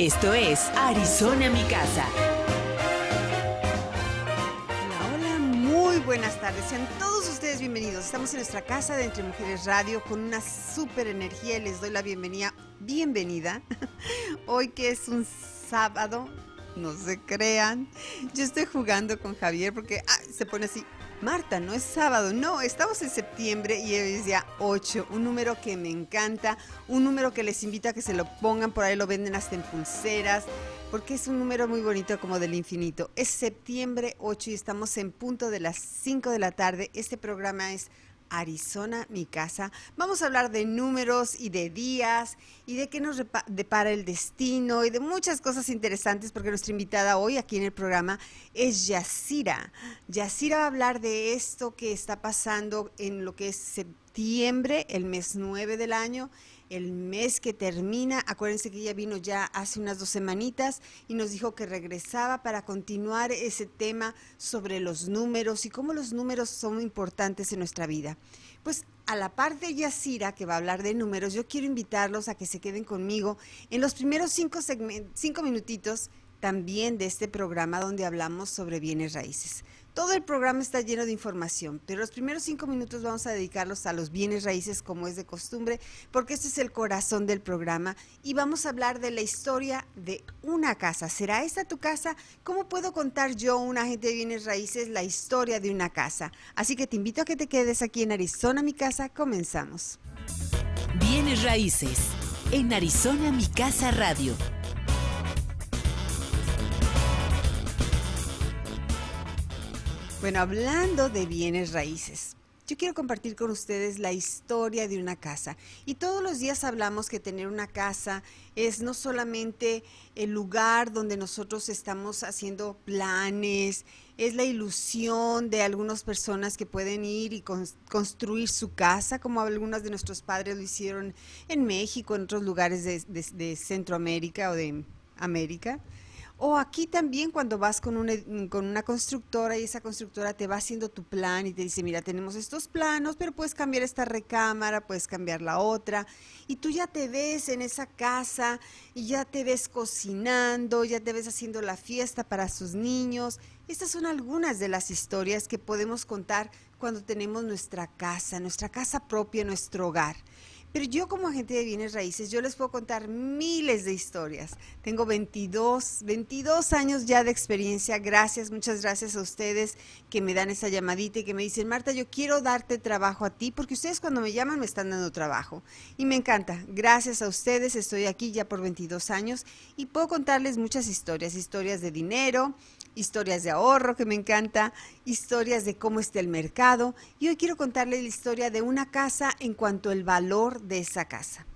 Esto es Arizona Mi Casa. Hola, hola, muy buenas tardes. Sean todos ustedes bienvenidos. Estamos en nuestra casa de Entre Mujeres Radio con una súper energía y les doy la bienvenida. Bienvenida. Hoy que es un sábado, no se crean. Yo estoy jugando con Javier porque se pone así. Marta, no es sábado, no, estamos en septiembre y hoy es día 8, un número que me encanta, un número que les invito a que se lo pongan, por ahí lo venden hasta en pulseras, porque es un número muy bonito como del infinito. Es septiembre 8 y estamos en punto de las 5 de la tarde. Este programa es Arizona, mi casa. Vamos a hablar de números y de días y de qué nos depara el destino y de muchas cosas interesantes porque nuestra invitada hoy aquí en el programa es Yacira. Yacira va a hablar de esto que está pasando en lo que es septiembre, el mes 9 del año el mes que termina. Acuérdense que ella vino ya hace unas dos semanitas y nos dijo que regresaba para continuar ese tema sobre los números y cómo los números son importantes en nuestra vida. Pues a la parte de Yacira, que va a hablar de números, yo quiero invitarlos a que se queden conmigo en los primeros cinco, cinco minutitos también de este programa donde hablamos sobre bienes raíces. Todo el programa está lleno de información, pero los primeros cinco minutos vamos a dedicarlos a los bienes raíces como es de costumbre, porque este es el corazón del programa y vamos a hablar de la historia de una casa. ¿Será esta tu casa? ¿Cómo puedo contar yo, un agente de bienes raíces, la historia de una casa? Así que te invito a que te quedes aquí en Arizona, mi casa. Comenzamos. Bienes raíces en Arizona, mi casa radio Bueno, hablando de bienes raíces, yo quiero compartir con ustedes la historia de una casa. Y todos los días hablamos que tener una casa es no solamente el lugar donde nosotros estamos haciendo planes, es la ilusión de algunas personas que pueden ir y construir su casa, como algunas de nuestros padres lo hicieron en México, en otros lugares de Centroamérica o de América. O aquí también cuando vas con una, con una constructora y esa constructora te va haciendo tu plan y te dice, mira, tenemos estos planos, pero puedes cambiar esta recámara, puedes cambiar la otra. Y tú ya te ves en esa casa y ya te ves cocinando, ya te ves haciendo la fiesta para sus niños. Estas son algunas de las historias que podemos contar cuando tenemos nuestra casa, nuestra casa propia, nuestro hogar. Pero yo como agente de bienes raíces, yo les puedo contar miles de historias. Tengo 22, 22 años ya de experiencia. Gracias, muchas gracias a ustedes que me dan esa llamadita y que me dicen, Marta, yo quiero darte trabajo a ti, porque ustedes cuando me llaman me están dando trabajo. Y me encanta. Gracias a ustedes, estoy aquí ya por 22 años y puedo contarles muchas historias, historias de dinero, historias de ahorro, que me encanta, historias de cómo está el mercado. Y hoy quiero contarles la historia de una casa en cuanto al valor de esa casa.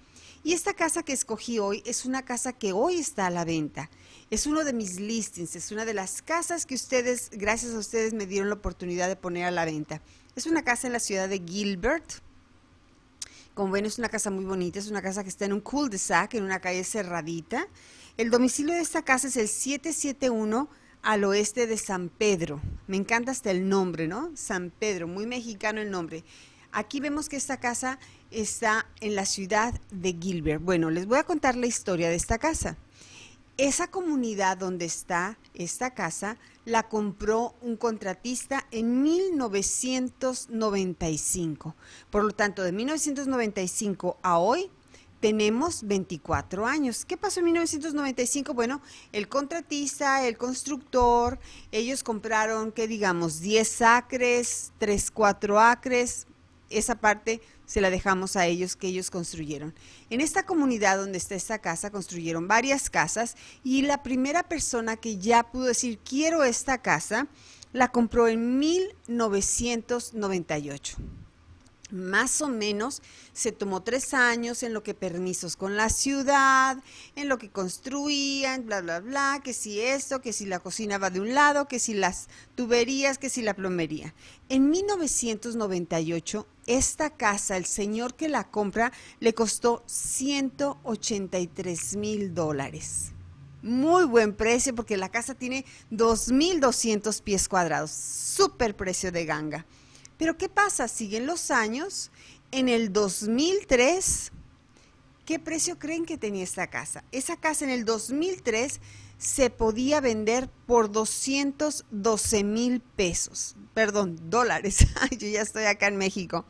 Y esta casa que escogí hoy es una casa que hoy está a la venta. Es uno de mis listings, es una de las casas que ustedes, gracias a ustedes, me dieron la oportunidad de poner a la venta. Es una casa en la ciudad de Gilbert. Como ven, es una casa muy bonita, es una casa que está en un cul-de-sac, en una calle cerradita. El domicilio de esta casa es el 771 al oeste de San Pedro. Me encanta hasta el nombre, ¿no? San Pedro, muy mexicano el nombre. Aquí vemos que esta casa está en la ciudad de Gilbert. Bueno, les voy a contar la historia de esta casa. Esa comunidad donde está esta casa la compró un contratista en 1995. Por lo tanto, de 1995 a hoy tenemos 24 años. ¿Qué pasó en 1995? Bueno, el contratista, el constructor, ellos compraron, ¿qué digamos? 10 acres, 3, 4 acres. Esa parte se la dejamos a ellos que ellos construyeron. En esta comunidad donde está esta casa construyeron varias casas y la primera persona que ya pudo decir quiero esta casa la compró en 1998. Más o menos se tomó tres años en lo que permisos con la ciudad, en lo que construían, bla, bla, bla, que si esto, que si la cocina va de un lado, que si las tuberías, que si la plomería. En 1998, esta casa, el señor que la compra, le costó 183 mil dólares. Muy buen precio porque la casa tiene 2.200 pies cuadrados. Súper precio de ganga. Pero ¿qué pasa? Siguen los años. En el 2003, ¿qué precio creen que tenía esta casa? Esa casa en el 2003 se podía vender por 212 mil pesos. Perdón, dólares. Yo ya estoy acá en México.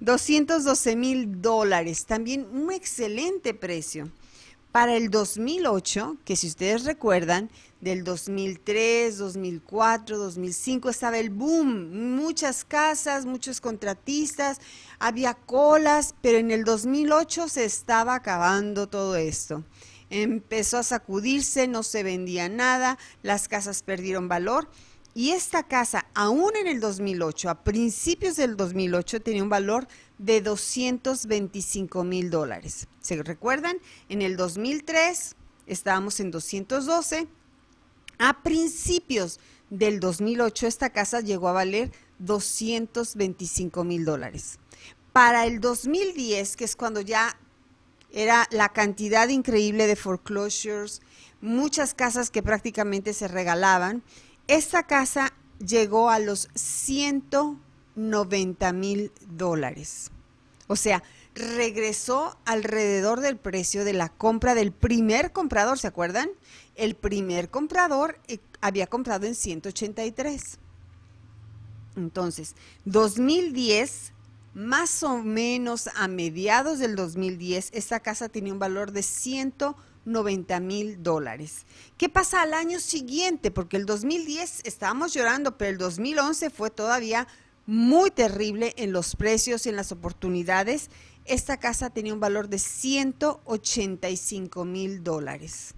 212 mil dólares. También un excelente precio. Para el 2008, que si ustedes recuerdan, del 2003, 2004, 2005 estaba el boom, muchas casas, muchos contratistas, había colas, pero en el 2008 se estaba acabando todo esto. Empezó a sacudirse, no se vendía nada, las casas perdieron valor y esta casa, aún en el 2008, a principios del 2008, tenía un valor de 225 mil dólares. ¿Se recuerdan? En el 2003 estábamos en 212. A principios del 2008 esta casa llegó a valer 225 mil dólares. Para el 2010, que es cuando ya era la cantidad increíble de foreclosures, muchas casas que prácticamente se regalaban, esta casa llegó a los 190 mil dólares. O sea, regresó alrededor del precio de la compra del primer comprador, ¿se acuerdan? El primer comprador eh, había comprado en 183. Entonces, 2010, más o menos a mediados del 2010, esta casa tenía un valor de 190 90 mil dólares. ¿Qué pasa al año siguiente? Porque el 2010 estábamos llorando, pero el 2011 fue todavía muy terrible en los precios y en las oportunidades. Esta casa tenía un valor de 185 mil dólares.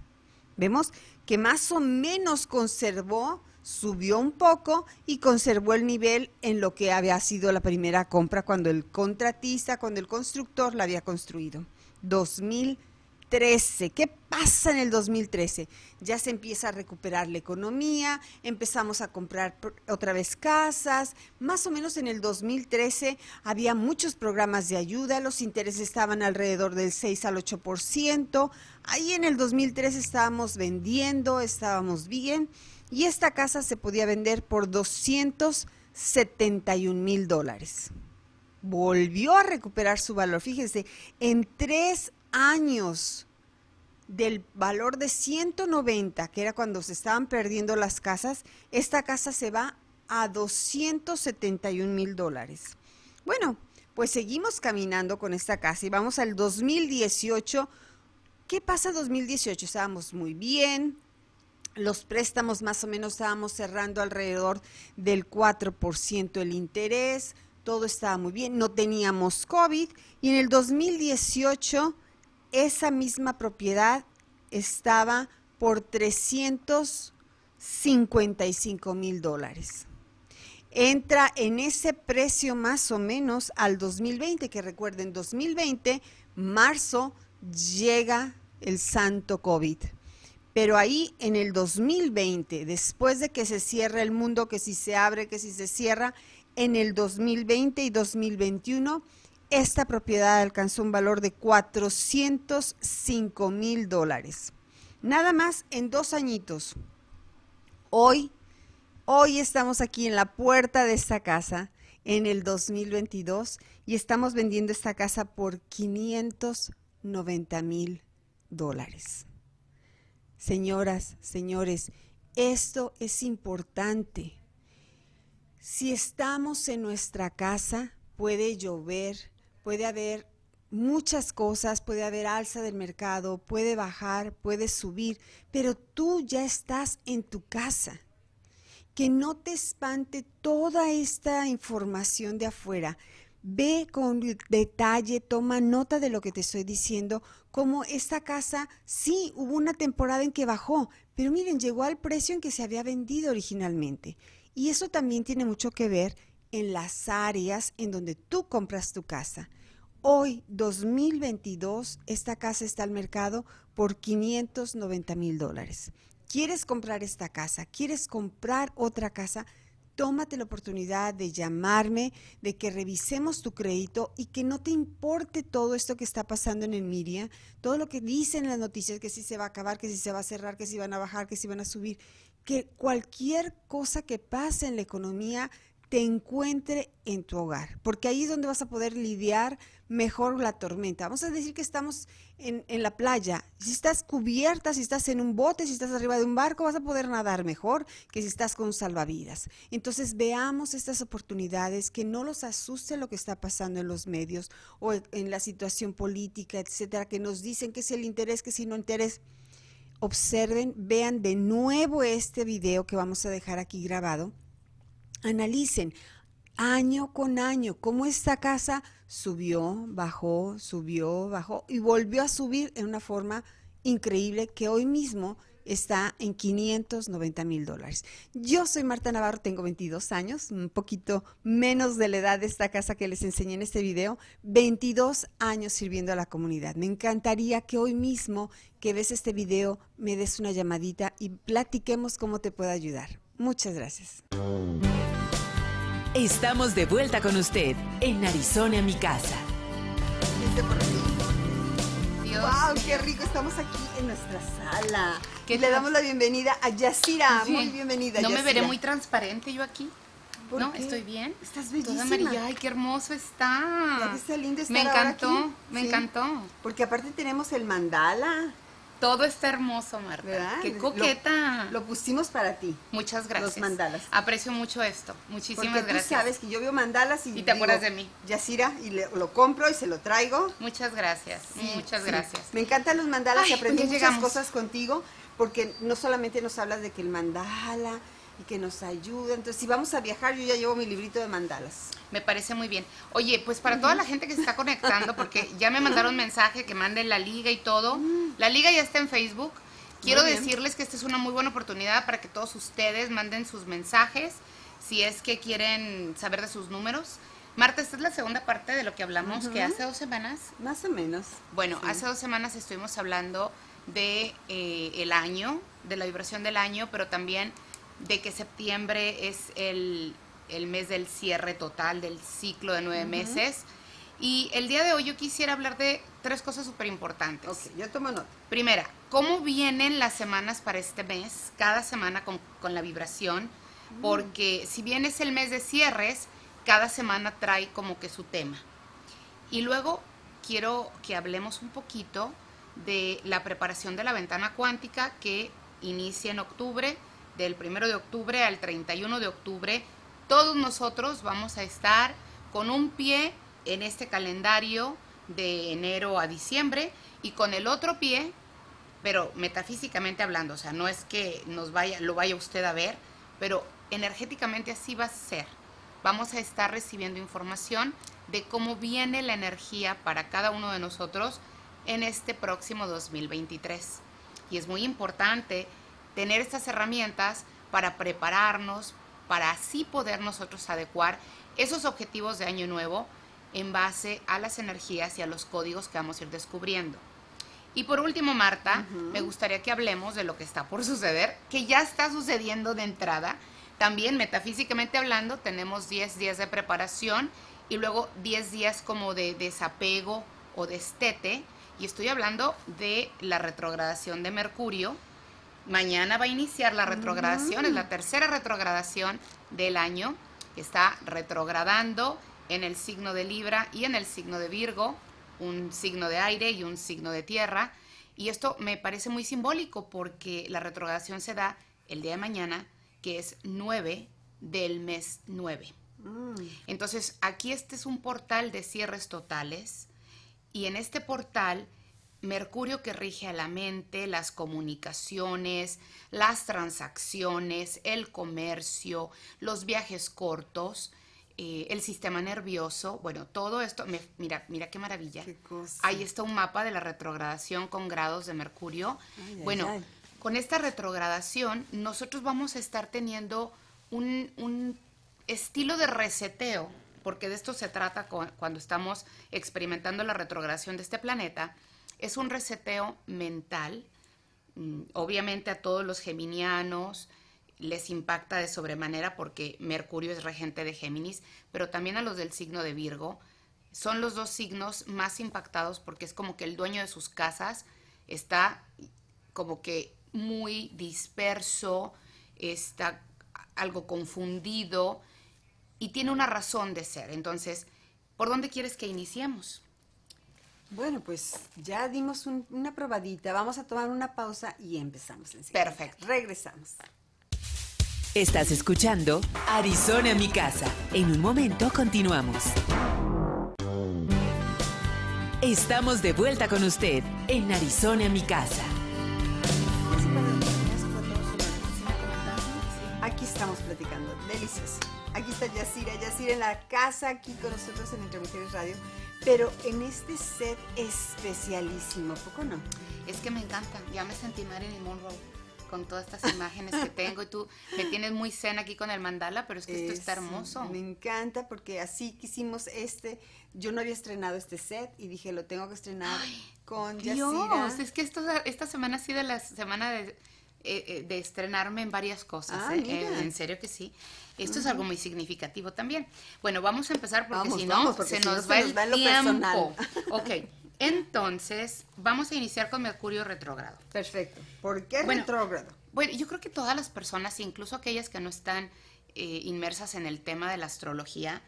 Vemos que más o menos conservó, subió un poco y conservó el nivel en lo que había sido la primera compra cuando el contratista, cuando el constructor la había construido. 2000 2013. ¿Qué pasa en el 2013? Ya se empieza a recuperar la economía, empezamos a comprar otra vez casas. Más o menos en el 2013 había muchos programas de ayuda, los intereses estaban alrededor del 6 al 8%. Ahí en el 2013 estábamos vendiendo, estábamos bien y esta casa se podía vender por 271 mil dólares volvió a recuperar su valor. Fíjense, en tres años del valor de 190, que era cuando se estaban perdiendo las casas, esta casa se va a 271 mil dólares. Bueno, pues seguimos caminando con esta casa y vamos al 2018. ¿Qué pasa 2018? Estábamos muy bien, los préstamos más o menos estábamos cerrando alrededor del 4% el interés, todo estaba muy bien, no teníamos COVID y en el 2018 esa misma propiedad estaba por 355 mil dólares. Entra en ese precio más o menos al 2020, que recuerden, 2020, marzo, llega el santo COVID. Pero ahí en el 2020, después de que se cierra el mundo, que si se abre, que si se cierra, en el 2020 y 2021 esta propiedad alcanzó un valor de 405 mil dólares. Nada más en dos añitos. Hoy, hoy estamos aquí en la puerta de esta casa en el 2022 y estamos vendiendo esta casa por 590 mil dólares. Señoras, señores, esto es importante. Si estamos en nuestra casa, puede llover, puede haber muchas cosas, puede haber alza del mercado, puede bajar, puede subir, pero tú ya estás en tu casa. Que no te espante toda esta información de afuera. Ve con detalle, toma nota de lo que te estoy diciendo, como esta casa, sí, hubo una temporada en que bajó, pero miren, llegó al precio en que se había vendido originalmente. Y eso también tiene mucho que ver en las áreas en donde tú compras tu casa. Hoy, 2022, esta casa está al mercado por 590 mil dólares. ¿Quieres comprar esta casa? ¿Quieres comprar otra casa? tómate la oportunidad de llamarme, de que revisemos tu crédito y que no te importe todo esto que está pasando en el Miria, todo lo que dicen las noticias, que si se va a acabar, que si se va a cerrar, que si van a bajar, que si van a subir, que cualquier cosa que pase en la economía te encuentre en tu hogar, porque ahí es donde vas a poder lidiar mejor la tormenta. Vamos a decir que estamos en, la playa. Si estás cubierta, si estás en un bote, si estás arriba de un barco, vas a poder nadar mejor que si estás con salvavidas. Entonces veamos estas oportunidades, que no los asuste lo que está pasando en los medios o en la situación política, etcétera, que nos dicen que es el interés, que si no interés. Observen, vean de nuevo este video que vamos a dejar aquí grabado analicen año con año cómo esta casa subió, bajó, subió, bajó y volvió a subir en una forma increíble que hoy mismo está en 590 mil dólares. Yo soy Marta Navarro, tengo 22 años, un poquito menos de la edad de esta casa que les enseñé en este video, 22 años sirviendo a la comunidad. Me encantaría que hoy mismo que ves este video me des una llamadita y platiquemos cómo te puedo ayudar. Muchas gracias. Estamos de vuelta con usted en Arizona, mi casa. ¡Wow! ¡Qué rico! Estamos aquí en nuestra sala. Que Le damos la bienvenida a Yasira. Muy bienvenida, No me veré muy transparente yo aquí. no, estoy bien. Estás bellísima. Toda amarilla. Ay, qué hermoso está. está lindo estar Me encantó, me encantó. Porque aparte tenemos el mandala. Todo está hermoso, Marta. Qué coqueta. Lo, pusimos para ti. Muchas gracias. Los mandalas. Aprecio mucho esto. Muchísimas Porque gracias. Tú sabes que yo veo mandalas y. Y te acuerdas de mí. Yasira, y lo compro y se lo traigo. Muchas gracias. muchas gracias. Me encantan los mandalas y aprendí muchas cosas contigo. Porque no solamente nos hablas de que el mandala y que nos ayuda. Entonces, si vamos a viajar, yo ya llevo mi librito de mandalas. Me parece muy bien. Oye, pues para toda la gente que se está conectando, porque ya me mandaron mensaje que manden la liga y todo. Mm. La liga ya está en Facebook. Quiero decirles que esta es una muy buena oportunidad para que todos ustedes manden sus mensajes si es que quieren saber de sus números. Marta, esta es la segunda parte de lo que hablamos, que hace dos semanas. Más o menos. Bueno, hace dos semanas estuvimos hablando de eh, el año, de la vibración del año, pero también de que septiembre es el, mes del cierre total del ciclo de nueve meses. Y el día de hoy yo quisiera hablar de tres cosas súper importantes. Ok, ya tomo nota. Primera, ¿cómo vienen las semanas para este mes? Cada semana con, la vibración. Mm. Porque si bien es el mes de cierres, cada semana trae como que su tema. Y luego quiero que hablemos un poquito de la preparación de la ventana cuántica que inicia en octubre del 1 de octubre al 31 de octubre, todos nosotros vamos a estar con un pie en este calendario de enero a diciembre y con el otro pie, pero metafísicamente hablando, o sea, no es que nos vaya, lo vaya usted a ver, pero energéticamente así va a ser. Vamos a estar recibiendo información de cómo viene la energía para cada uno de nosotros en este próximo 2023. Y es muy importante tener estas herramientas para prepararnos, para así poder nosotros adecuar esos objetivos de año nuevo en base a las energías y a los códigos que vamos a ir descubriendo. Y por último, Marta, me gustaría que hablemos de lo que está por suceder, que ya está sucediendo de entrada. También metafísicamente hablando, tenemos 10 días de preparación y luego 10 días como de desapego o destete. Y estoy hablando de la retrogradación de Mercurio, Mañana va a iniciar la retrogradación, es la tercera retrogradación del año, que está retrogradando en el signo de Libra y en el signo de Virgo, un signo de aire y un signo de tierra. Y esto me parece muy simbólico porque la retrogradación se da el día de mañana, que es 9 del mes 9. Mm. Entonces, aquí este es un portal de cierres totales y en este portal Mercurio que rige a la mente, las comunicaciones, las transacciones, el comercio, los viajes cortos, eh, el sistema nervioso, bueno, todo esto, mira, mira qué maravilla. Ahí está un mapa de la retrogradación con grados de Mercurio. bueno, con esta retrogradación nosotros vamos a estar teniendo un, estilo de reseteo, porque de esto se trata cuando estamos experimentando la retrogradación de este planeta, es un reseteo mental. Mm, obviamente a todos los geminianos les impacta de sobremanera porque Mercurio es regente de Géminis, pero también a los del signo de Virgo. Son los dos signos más impactados porque es como que el dueño de sus casas está como que muy disperso, está algo confundido y tiene una razón de ser. Entonces, ¿por dónde quieres que iniciemos? Bueno, pues ya dimos una probadita. Vamos a tomar una pausa y empezamos enseguida. Perfecto. Regresamos. Estás escuchando Arizona mi casa. En un momento continuamos. Estamos de vuelta con usted en Arizona mi casa. Aquí estamos platicando, delicioso. Aquí está Yacira, Yacira en la casa, aquí con nosotros en Entre Mujeres Radio, pero en este set especialísimo, ¿poco no? Es que me encanta, ya me sentí Marilyn Monroe con todas estas imágenes que tengo y tú me tienes muy cena aquí con el mandala, pero es que esto está hermoso. Me encanta porque así quisimos este, yo no había estrenado este set y dije, lo tengo que estrenar con Dios, es que esto, esta semana ha sido la semana de, eh, eh, de estrenarme en varias cosas, ah, ¿eh? en serio que sí. Esto es algo muy significativo también. Bueno, vamos a empezar porque si no, se, nos, va el tiempo. ok, entonces, vamos a iniciar con Mercurio retrógrado. Perfecto. ¿Por qué retrógrado? Bueno, yo creo que todas las personas, incluso aquellas que no están eh, inmersas en el tema de la astrología,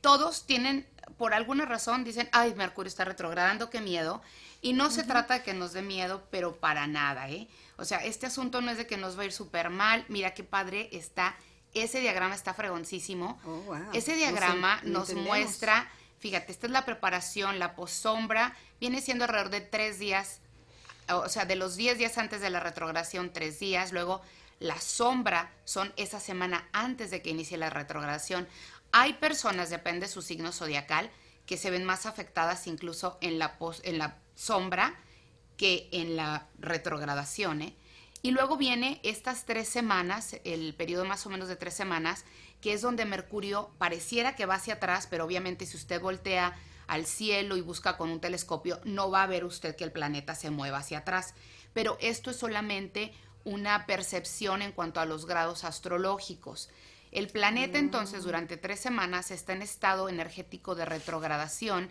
todos tienen, por alguna razón, dicen, ay, Mercurio está retrogradando, qué miedo. Y no se trata de que nos dé miedo, pero para nada, ¿eh? O sea, este asunto no es de que nos va a ir súper mal. Mira qué padre está. Ese diagrama está fregoncísimo. Oh, wow. Ese diagrama nos muestra Fíjate, esta es la preparación, la posombra, viene siendo alrededor de tres días, o sea, de los diez días antes de la retrogradación, tres días, luego la sombra son esa semana antes de que inicie la retrogradación. Hay personas, depende de su signo zodiacal, que se ven más afectadas incluso en la, en la sombra que en la retrogradación. ¿eh? Y luego viene estas tres semanas, el periodo más o menos de tres semanas, que es donde Mercurio pareciera que va hacia atrás, pero obviamente si usted voltea al cielo y busca con un telescopio, no va a ver usted que el planeta se mueva hacia atrás. Pero esto es solamente una percepción en cuanto a los grados astrológicos. El planeta mm. entonces durante tres semanas está en estado energético de retrogradación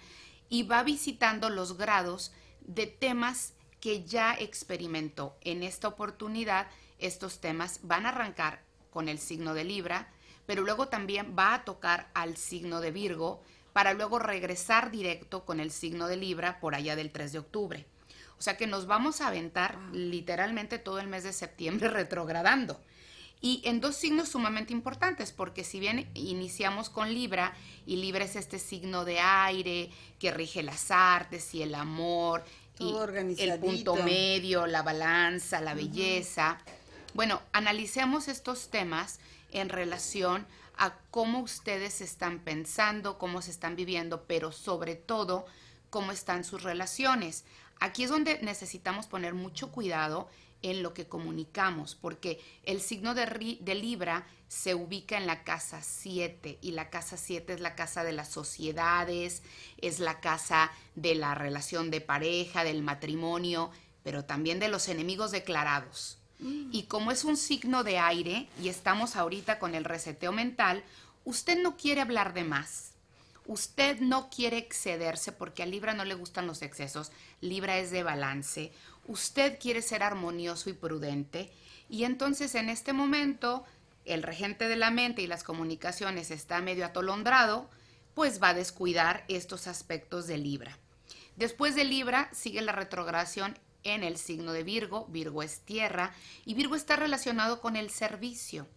y va visitando los grados de temas que ya experimentó. En esta oportunidad, estos temas van a arrancar con el signo de Libra, pero luego también va a tocar al signo de Virgo para luego regresar directo con el signo de Libra por allá del 3 de octubre. O sea que nos vamos a aventar literalmente todo el mes de septiembre retrogradando. Y en dos signos sumamente importantes, porque si bien iniciamos con Libra, y Libra es este signo de aire que rige las artes y el amor, y el punto medio, la balanza, la belleza. Bueno, analicemos estos temas en relación a cómo ustedes están pensando, cómo se están viviendo, pero sobre todo cómo están sus relaciones. Aquí es donde necesitamos poner mucho cuidado en lo que comunicamos, porque el signo de, de, Libra se ubica en la casa 7 y la casa 7 es la casa de las sociedades, es la casa de la relación de pareja, del matrimonio, pero también de los enemigos declarados. Y como es un signo de aire y estamos ahorita con el reseteo mental, usted no quiere hablar de más. Usted no quiere excederse porque a Libra no le gustan los excesos. Libra es de balance. Usted quiere ser armonioso y prudente. Y entonces en este momento el regente de la mente y las comunicaciones está medio atolondrado, pues va a descuidar estos aspectos de Libra. Después de Libra sigue la retrogradación en el signo de Virgo. Virgo es tierra y Virgo está relacionado con el servicio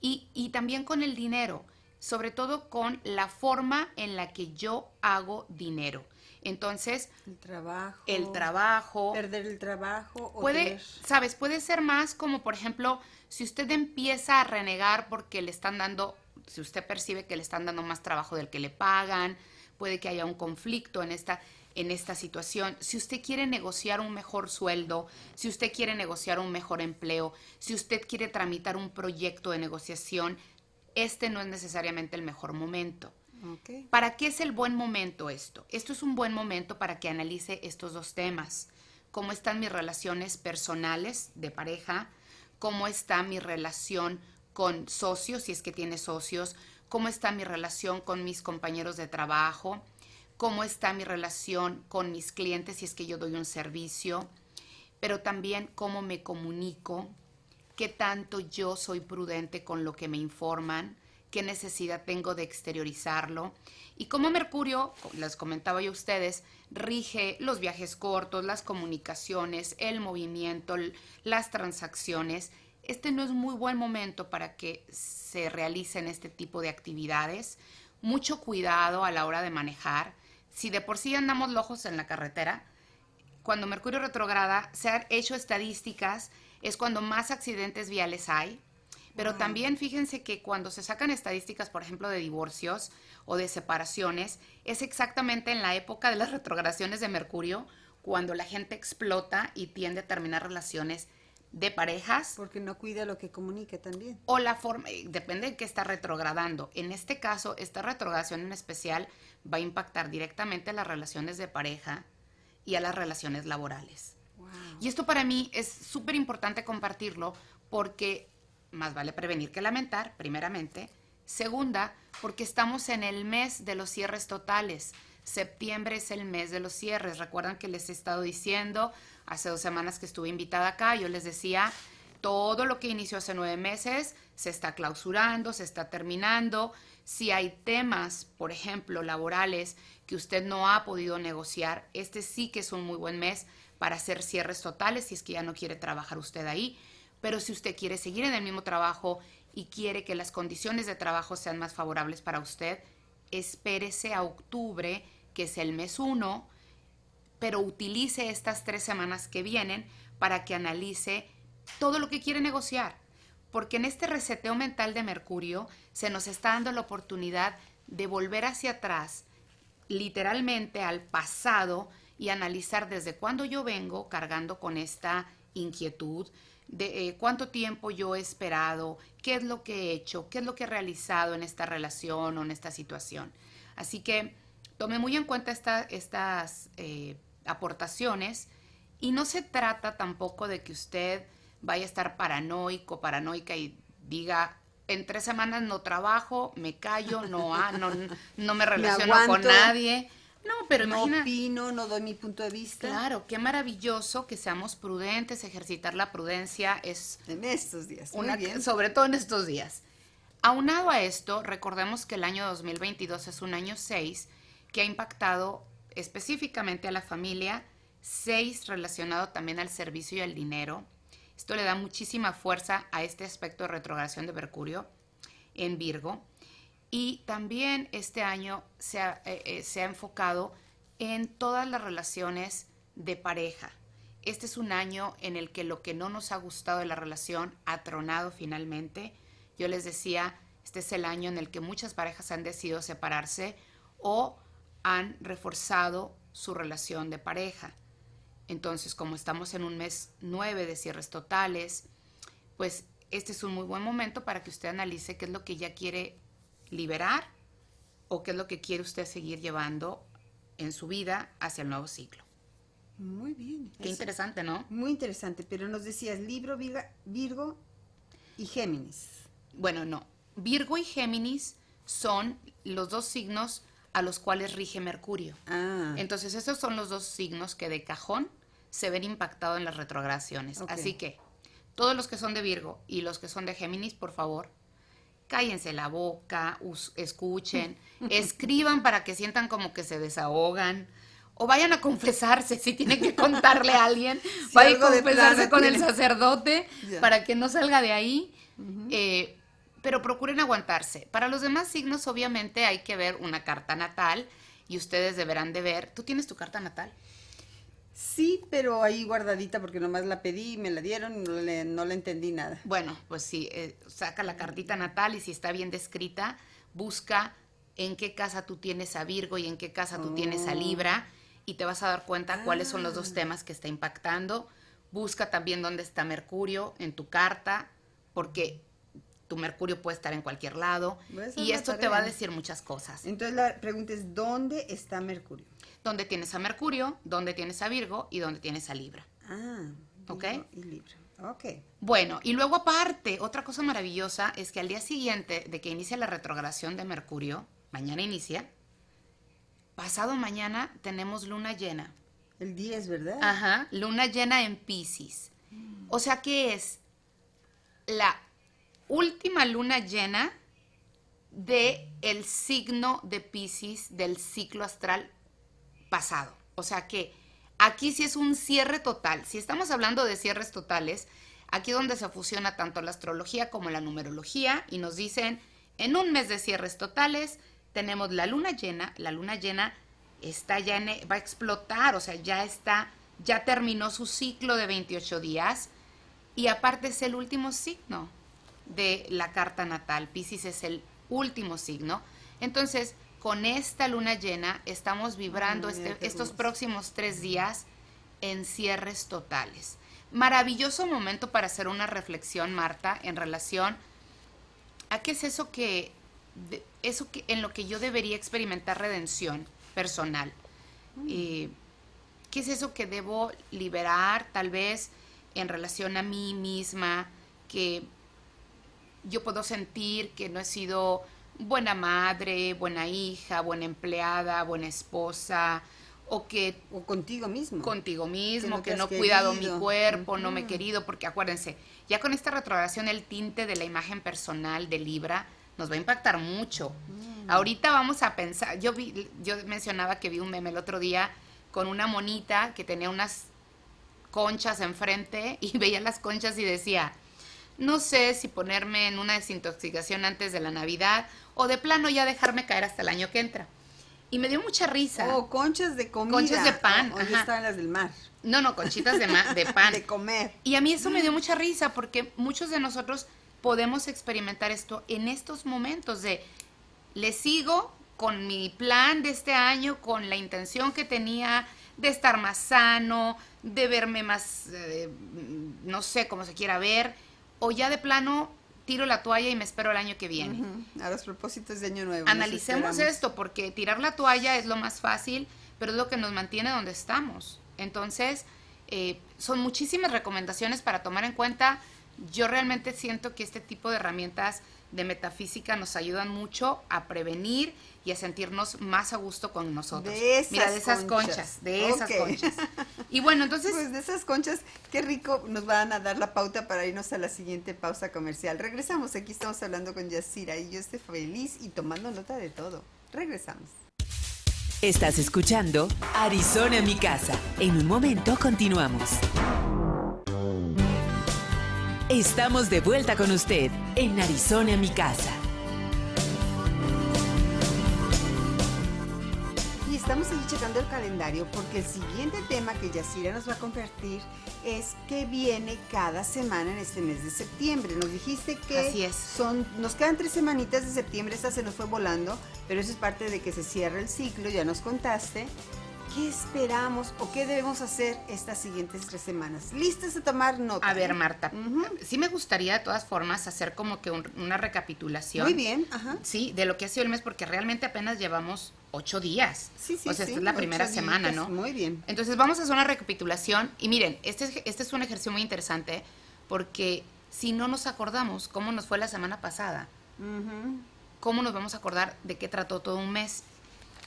y, y también con el dinero, sobre todo con la forma en la que yo hago dinero. Entonces, el trabajo, el trabajo, perder el trabajo, puede, sabes, puede ser más como, por ejemplo, si usted empieza a renegar porque le están dando, si usted percibe que le están dando más trabajo del que le pagan, puede que haya un conflicto en esta en esta situación. Si usted quiere negociar un mejor sueldo, si usted quiere negociar un mejor empleo, si usted quiere tramitar un proyecto de negociación, este no es necesariamente el mejor momento. ¿Para qué es el buen momento esto? Esto es un buen momento para que analice estos dos temas. ¿Cómo están mis relaciones personales de pareja? ¿Cómo está mi relación con socios, si es que tiene socios? ¿Cómo está mi relación con mis compañeros de trabajo? ¿Cómo está mi relación con mis clientes si es que yo doy un servicio? Pero también cómo me comunico, qué tanto yo soy prudente con lo que me informan, qué necesidad tengo de exteriorizarlo. Y como Mercurio, les comentaba yo a ustedes, rige los viajes cortos, las comunicaciones, el movimiento, las transacciones. Este no es muy buen momento para que se realicen este tipo de actividades. Mucho cuidado a la hora de manejar. Si de por sí andamos lojos en la carretera, cuando Mercurio retrograda se han hecho estadísticas es cuando más accidentes viales hay. Pero también fíjense que cuando se sacan estadísticas, por ejemplo, de divorcios o de separaciones, es exactamente en la época de las retrogradaciones de Mercurio, cuando la gente explota y tiende a terminar relaciones de parejas. Porque no cuida lo que comunica también. O la forma, eh, depende de qué está retrogradando. En este caso, esta retrogradación en especial va a impactar directamente a las relaciones de pareja y a las relaciones laborales. Y esto para mí es súper importante compartirlo porque más vale prevenir que lamentar, primeramente. Segunda, porque estamos en el mes de los cierres totales. Septiembre es el mes de los cierres. Recuerdan que les he estado diciendo hace dos semanas que estuve invitada acá, yo les decía, todo lo que inició hace nueve meses se está clausurando, se está terminando. Si hay temas, por ejemplo, laborales que usted no ha podido negociar, este sí que es un muy buen mes para hacer cierres totales si es que ya no quiere trabajar usted ahí. Pero si usted quiere seguir en el mismo trabajo y quiere que las condiciones de trabajo sean más favorables para usted, espérese a octubre, que es el mes 1, pero utilice estas tres semanas que vienen para que analice todo lo que quiere negociar. Porque en este reseteo mental de Mercurio se nos está dando la oportunidad de volver hacia atrás, literalmente al pasado, y analizar desde cuándo yo vengo cargando con esta inquietud, de eh, cuánto tiempo yo he esperado, qué es lo que he hecho, qué es lo que he realizado en esta relación o en esta situación. Así que tome muy en cuenta estas eh, aportaciones y no se trata tampoco de que usted vaya a estar paranoico, paranoica y diga, en tres semanas no trabajo, me callo, no, no, no me relaciono con nadie. No, pero no opino, no doy mi punto de vista. Claro, qué maravilloso que seamos prudentes, ejercitar la prudencia es... En estos días, una, bien. Sobre todo en estos días. Aunado a esto, recordemos que el año 2022 es un año 6 que ha impactado específicamente a la familia, 6 relacionado también al servicio y al dinero. Esto le da muchísima fuerza a este aspecto de retrogradación de Mercurio en Virgo. Y también este año se ha, eh, eh, se ha enfocado en todas las relaciones de pareja. Este es un año en el que lo que no nos ha gustado de la relación ha tronado finalmente. Yo les decía, este es el año en el que muchas parejas han decidido separarse o han reforzado su relación de pareja. Entonces, como estamos en un mes nueve de cierres totales, pues este es un muy buen momento para que usted analice qué es lo que ya quiere liberar o qué es lo que quiere usted seguir llevando en su vida hacia el nuevo ciclo. Muy bien. Qué interesante, ¿no? Muy interesante, pero nos decías Libro, Virgo y Géminis. Bueno, no. Virgo y Géminis son los dos signos a los cuales rige Mercurio. Ah. Entonces, esos son los dos signos que de cajón se ven impactados en las retrogradaciones. Así que, todos los que son de Virgo y los que son de Géminis, por favor, cállense la boca, escuchen, escriban para que sientan como que se desahogan. O vayan a confesarse, si tienen que contarle a alguien, vayan a confesarse con el sacerdote para que no salga de ahí. Eh, pero procuren aguantarse. Para los demás signos, obviamente, hay que ver una carta natal y ustedes deberán de ver. ¿Tú tienes tu carta natal? Sí, pero ahí guardadita porque nomás la pedí y me la dieron y no le, no le entendí nada. Bueno, pues sí, eh, saca la cartita natal y si está bien descrita, busca en qué casa tú tienes a Virgo y en qué casa tú tienes a oh. Libra y te vas a dar cuenta cuáles son los dos ah. temas que está impactando. Busca también dónde está Mercurio en tu carta, porque tu Mercurio puede estar en cualquier lado hacer y esto te va a decir muchas cosas. Entonces la pregunta es, ¿dónde está Mercurio? ¿Dónde tienes a Mercurio? ¿Dónde tienes a Virgo? ¿Y dónde tienes a Libra? Ah, Ok. Virgo y Libra. Ok. Bueno, y luego aparte, otra cosa maravillosa es que al día siguiente de que inicia la retrogradación de Mercurio, mañana inicia, pasado mañana tenemos luna llena. El 10, ¿verdad? Ajá, luna llena en Pisces. O sea que es la última luna llena de el signo de Pisces del ciclo astral pasado. O sea que aquí sí es un cierre total. Si estamos hablando de cierres totales, aquí donde se fusiona tanto la astrología como la numerología y nos dicen, en un mes de cierres totales tenemos la luna llena, la luna llena está ya va a explotar, o sea, ya está, ya terminó su ciclo de 28 días y aparte es el último signo de la carta natal. Pisces es el último signo. Entonces, con esta luna llena estamos vibrando Ay, este- estos próximos tres días en cierres totales. Maravilloso momento para hacer una reflexión, Marta, en relación a qué es eso que, de- eso que en lo que yo debería experimentar redención personal. Eh, ¿Qué es eso que debo liberar, tal vez, en relación a mí misma, que yo puedo sentir que no he sido buena madre, buena hija, buena empleada, buena esposa, o que O contigo mismo. contigo mismo, no que no, he cuidado mi cuerpo, no me he querido, porque acuérdense, ya con esta retrogradación el tinte de la imagen personal de Libra nos va a impactar mucho. Ahorita vamos a pensar, yo vi, yo mencionaba que vi un meme el otro día con una monita que tenía unas conchas enfrente y veía las conchas y decía, no sé si ponerme en una desintoxicación antes de la Navidad o de plano ya dejarme caer hasta el año que entra. Y me dio mucha risa. Oh, conchas de comida. Conchas de pan, O, o ya ajá. estaban las del mar. No, no, conchitas de, ma- de pan. De comer. Y a mí eso me dio mucha risa porque muchos de nosotros podemos experimentar esto en estos momentos de le sigo con mi plan de este año, con la intención que tenía de estar más sano, de verme más, eh, no sé cómo se quiera ver, o ya de plano tiro la toalla y me espero el año que viene. A los propósitos de Año Nuevo. Analicemos esto, porque tirar la toalla es lo más fácil, pero es lo que nos mantiene donde estamos. Entonces, eh, son muchísimas recomendaciones para tomar en cuenta. Yo realmente siento que este tipo de herramientas de metafísica nos ayudan mucho a prevenir y a sentirnos más a gusto con nosotros. De esas Mira, de esas conchas. conchas, de esas conchas. Y bueno, entonces, Pues de esas conchas, qué rico nos van a dar la pauta para irnos a la siguiente pausa comercial. Regresamos, aquí estamos hablando con Yacira y yo estoy feliz y tomando nota de todo. Regresamos. Estás escuchando Arizona mi casa. En un momento continuamos. Estamos de vuelta con usted en Arizona mi casa. Estamos ahí checando el calendario porque el siguiente tema que Yacira nos va a compartir es qué viene cada semana en este mes de septiembre. Nos dijiste que Así es. son, nos quedan tres semanitas de septiembre, esta se nos fue volando, pero eso es parte de que se cierra el ciclo, ya nos contaste. ¿Qué esperamos o qué debemos hacer estas siguientes tres semanas? ¿Listas a tomar nota? a ver? Marta, sí me gustaría de todas formas hacer como que un- una recapitulación. Muy bien, ajá. Sí, de lo que ha sido el mes, porque realmente apenas llevamos ocho días. Sí, sí, o sea, sí, esta es la primera semana, días, ¿no? Muy bien. Entonces vamos a hacer una recapitulación y miren, este es, este es un ejercicio muy interesante porque si no nos acordamos cómo nos fue la semana pasada. ¿cómo nos vamos a acordar de qué trató todo un mes?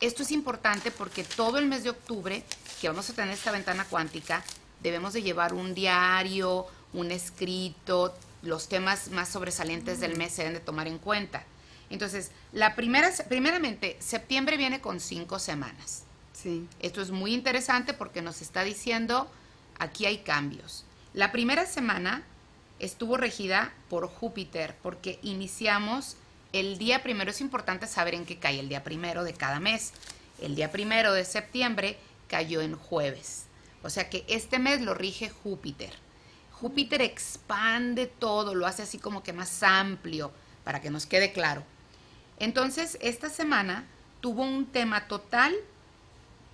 Esto es importante porque todo el mes de octubre, que vamos a tener esta ventana cuántica, debemos de llevar un diario, un escrito, los temas más sobresalientes del mes se deben de tomar en cuenta. Entonces, la primera, primeramente, septiembre viene con cinco semanas. Sí. Esto es muy interesante porque nos está diciendo, aquí hay cambios. La primera semana estuvo regida por Júpiter porque iniciamos el día primero. Es importante saber en qué cae el día primero de cada mes. El día primero de septiembre cayó en jueves. O sea que este mes lo rige Júpiter. Júpiter expande todo, lo hace así como que más amplio, para que nos quede claro. Entonces, esta semana tuvo un tema total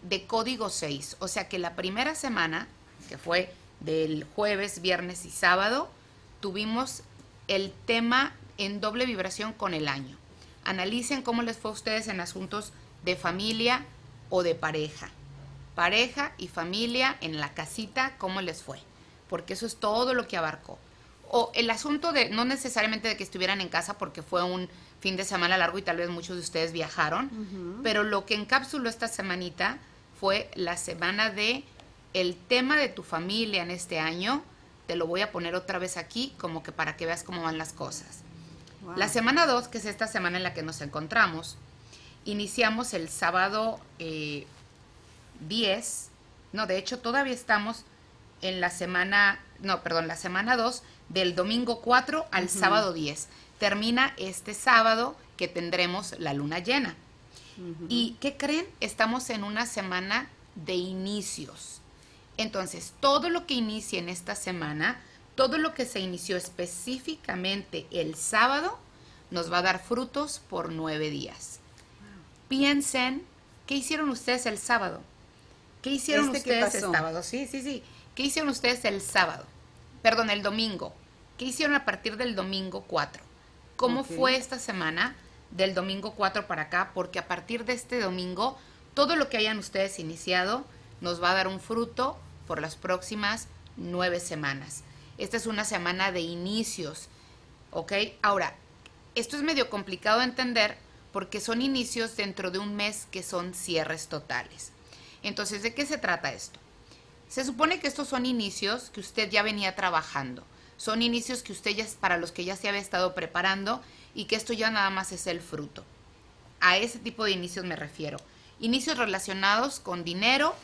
de código 6. O sea que la primera semana, que fue del jueves, viernes y sábado, tuvimos el tema en doble vibración con el año. Analicen cómo les fue a ustedes en asuntos de familia o de pareja. Pareja y familia en la casita, cómo les fue. Porque eso es todo lo que abarcó. O el asunto de, no necesariamente de que estuvieran en casa porque fue un fin de semana largo y tal vez muchos de ustedes viajaron, pero lo que encapsuló esta semanita fue la semana de el tema de tu familia en este año. Te lo voy a poner otra vez aquí como que para que veas cómo van las cosas. La semana 2, que es esta semana en la que nos encontramos, iniciamos el sábado 10. Eh, no, de hecho todavía estamos en la semana, no, perdón, la semana 2 del domingo 4 al sábado 10. Termina este sábado que tendremos la luna llena. ¿Y qué creen? Estamos en una semana de inicios. Entonces, todo lo que inicie en esta semana, todo lo que se inició específicamente el sábado, nos va a dar frutos por nueve días. Piensen, ¿qué hicieron ustedes el sábado? ¿Qué hicieron este ustedes el sábado? Sí, sí, sí. ¿Qué hicieron ustedes el sábado? Perdón, el domingo. ¿Qué hicieron a partir del domingo 4? ¿Cómo fue esta semana del domingo 4 para acá? Porque a partir de este domingo, todo lo que hayan ustedes iniciado nos va a dar un fruto por las próximas nueve semanas. Esta es una semana de inicios, ¿ok? Ahora, esto es medio complicado de entender porque son inicios dentro de un mes que son cierres totales. Entonces, ¿de qué se trata esto? Se supone que estos son inicios que usted ya venía trabajando son inicios que usted ya, para los que ya se había estado preparando y que esto ya nada más es el fruto. A ese tipo de inicios me refiero. Inicios relacionados con dinero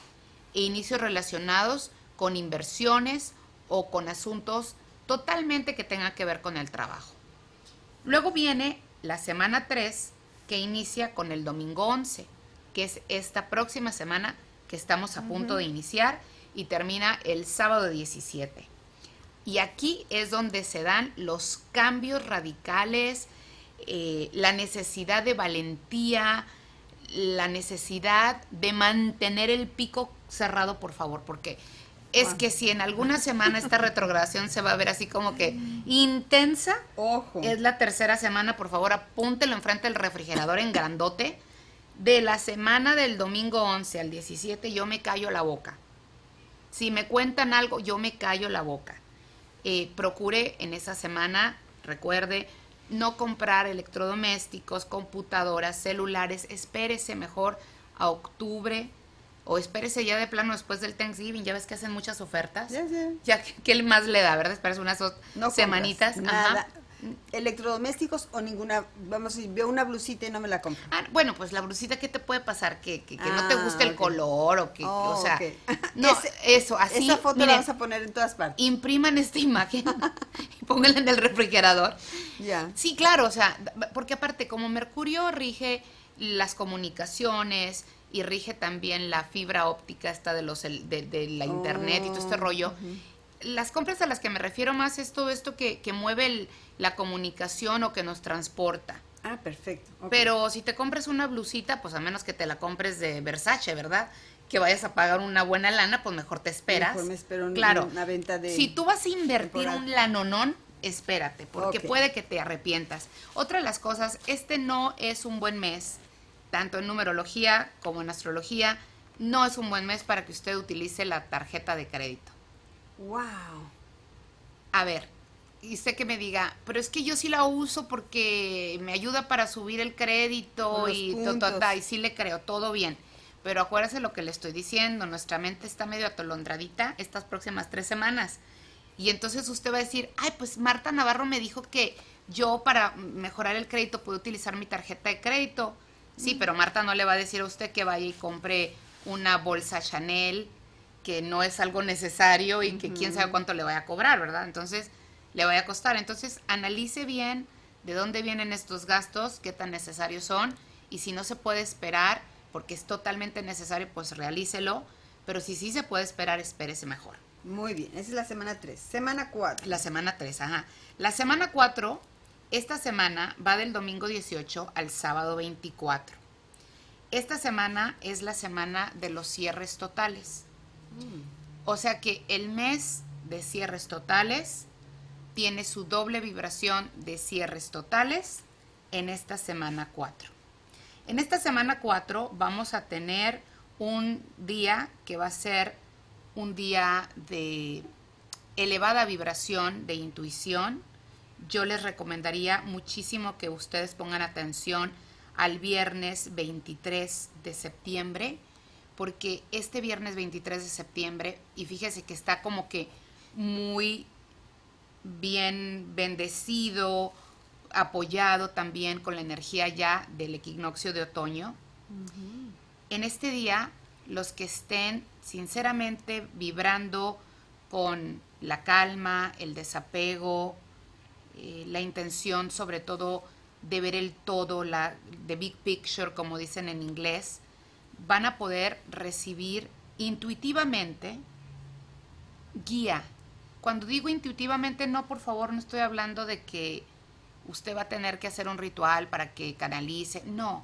e inicios relacionados con inversiones o con asuntos totalmente que tengan que ver con el trabajo. Luego viene la semana 3 que inicia con el domingo 11, que es esta próxima semana que estamos a punto de iniciar y termina el sábado 17. Y aquí es donde se dan los cambios radicales, eh, la necesidad de valentía, la necesidad de mantener el pico cerrado, por favor, porque es que si en alguna semana esta retrogradación se va a ver así como que intensa, Ojo. es la tercera semana, por favor, apúntelo enfrente del refrigerador en grandote. De la semana del domingo 11 al 17 yo me callo la boca. Si me cuentan algo, yo me callo la boca. Eh, procure en esa semana, recuerde, no comprar electrodomésticos, computadoras, celulares, espérese mejor a octubre o espérese ya de plano después del Thanksgiving, ya ves que hacen muchas ofertas. Ya, ya. ¿qué más le da, verdad? Esperas unas semanitas. Nada electrodomésticos o ninguna, vamos, si veo una blusita y no me la compro. Ah, bueno, pues la blusita, ¿qué te puede pasar? Que, que, no te guste el ah, color o que, o sea, no, eso, así. Esa foto la vas a poner en todas partes. Impriman esta imagen y pónganla en el refrigerador. Ya. Sí, claro, o sea, porque aparte, como Mercurio rige las comunicaciones, y rige también la fibra óptica esta de los de, la internet y todo este oh, rollo las compras a las que me refiero más es todo esto que, mueve la comunicación o que nos transporta. Ah, perfecto. Pero si te compras una blusita, pues a menos que te la compres de Versace, ¿verdad? Que vayas a pagar una buena lana, pues mejor te esperas. Mejor me espero claro. una venta de... Si tú vas a invertir un lanonón, espérate, porque puede que te arrepientas. Otra de las cosas, este no es un buen mes, tanto en numerología como en astrología, no es un buen mes para que usted utilice la tarjeta de crédito. Wow. A ver, y sé que me diga, pero es que yo sí la uso porque me ayuda para subir el crédito y, y sí le creo, todo bien. Pero acuérdese lo que le estoy diciendo, nuestra mente está medio atolondradita estas próximas tres semanas. Y entonces usted va a decir, ay, pues Marta Navarro me dijo que yo para mejorar el crédito puedo utilizar mi tarjeta de crédito. Sí, pero Marta no le va a decir a usted que vaya y compre una bolsa Chanel, que no es algo necesario y que quién sabe cuánto le vaya a cobrar, ¿verdad? Entonces, le vaya a costar. Entonces, analice bien de dónde vienen estos gastos, qué tan necesarios son y si no se puede esperar, porque es totalmente necesario, pues realícelo, pero si sí se puede esperar, espérese mejor. Muy bien, esa es la semana 3. Semana 4. La semana 3, ajá. La semana 4, esta semana va del domingo 18 al sábado 24. Esta semana es la semana de los cierres totales. O sea que el mes de cierres totales tiene su doble vibración de cierres totales en esta semana 4. En esta semana 4 vamos a tener un día que va a ser un día de elevada vibración, de intuición. Yo les recomendaría muchísimo que ustedes pongan atención al viernes 23 de septiembre, porque este viernes 23 de septiembre, y fíjese que está como que muy bien bendecido, apoyado también con la energía ya del equinoccio de otoño. En este día, los que estén sinceramente vibrando con la calma, el desapego, eh, la intención sobre todo de ver el todo, la the big picture, como dicen en inglés, van a poder recibir intuitivamente guía. Cuando digo intuitivamente, no, por favor, no estoy hablando de que usted va a tener que hacer un ritual para que canalice. No.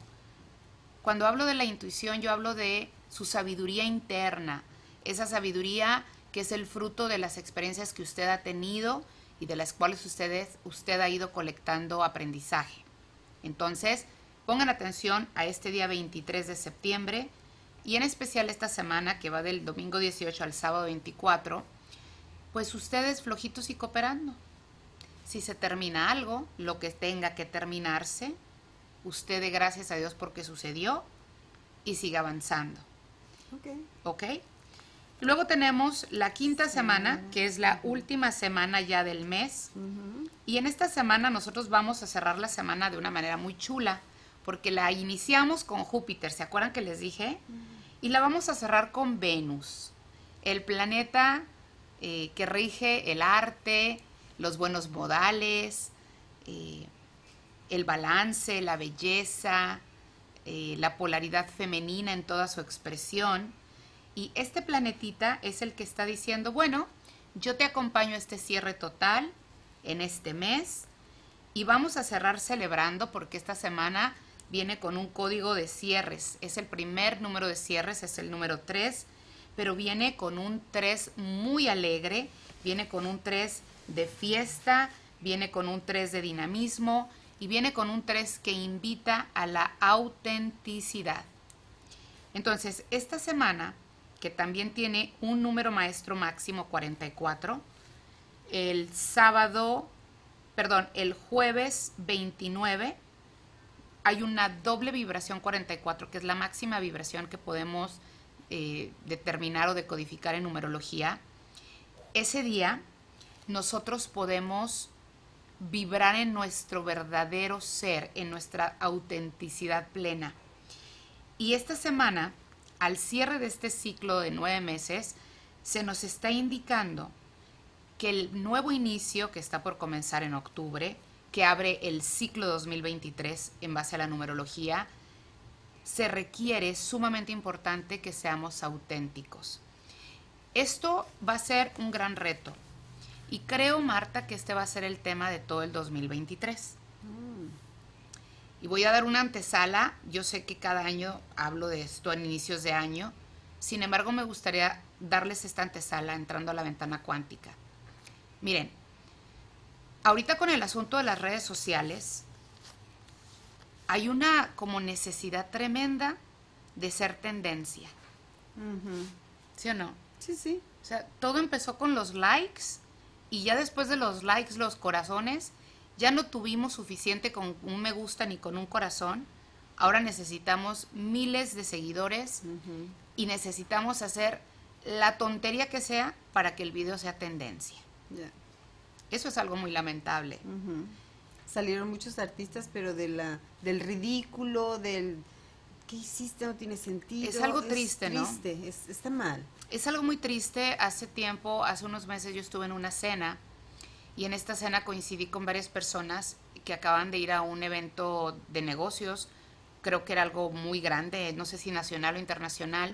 Cuando hablo de la intuición, yo hablo de su sabiduría interna, esa sabiduría que es el fruto de las experiencias que usted ha tenido y de las cuales ustedes, usted ha ido colectando aprendizaje. Entonces, pongan atención a este día 23 de septiembre y en especial esta semana que va del domingo 18 al sábado 24, pues ustedes flojitos y cooperando si se termina algo, lo que tenga que terminarse, usted dé gracias a Dios porque sucedió y siga avanzando. Ok. ¿Ok? Luego tenemos la quinta semana, que es la última semana ya del mes. Y en esta semana nosotros vamos a cerrar la semana de una manera muy chula, porque la iniciamos con Júpiter, ¿se acuerdan que les dije? Y la vamos a cerrar con Venus, el planeta eh, que rige el arte, los buenos modales, eh, el balance, la belleza, eh, la polaridad femenina en toda su expresión. Y este planetita es el que está diciendo, bueno, yo te acompaño a este cierre total en este mes y vamos a cerrar celebrando porque esta semana viene con un código de cierres. Es el primer número de cierres, es el número 3, pero viene con un 3 muy alegre, viene con un 3 de fiesta, viene con un 3 de dinamismo y viene con un 3 que invita a la autenticidad. Entonces, esta semana, que también tiene un número maestro máximo 44, el sábado, perdón, el jueves 29, hay una doble vibración 44, que es la máxima vibración que podemos eh, determinar o decodificar en numerología. Ese día nosotros podemos vibrar en nuestro verdadero ser, en nuestra autenticidad plena. Y esta semana, al cierre de este ciclo de nueve meses, se nos está indicando que el nuevo inicio que está por comenzar en octubre, que abre el ciclo 2023 en base a la numerología, se requiere sumamente importante que seamos auténticos. Esto va a ser un gran reto, y creo, Marta, que este va a ser el tema de todo el 2023. Y voy a dar una antesala. Yo sé que cada año hablo de esto en inicios de año. Sin embargo, me gustaría darles esta antesala entrando a la ventana cuántica. Miren, ahorita con el asunto de las redes sociales, hay una como necesidad tremenda de ser tendencia. ¿Sí o no? Sí, sí. O sea, todo empezó con los likes y ya después de los likes, los corazones, ya no tuvimos suficiente con un me gusta ni con un corazón. Ahora necesitamos miles de seguidores y necesitamos hacer la tontería que sea para que el video sea tendencia. Eso es algo muy lamentable. Salieron muchos artistas, pero de la, del ridículo, del ¿qué hiciste? No tiene sentido. Es algo triste, ¿no? Triste, está mal. Es algo muy triste. Hace tiempo, hace unos meses yo estuve en una cena y en esta cena coincidí con varias personas que acaban de ir a un evento de negocios. Creo que era algo muy grande, no sé si nacional o internacional.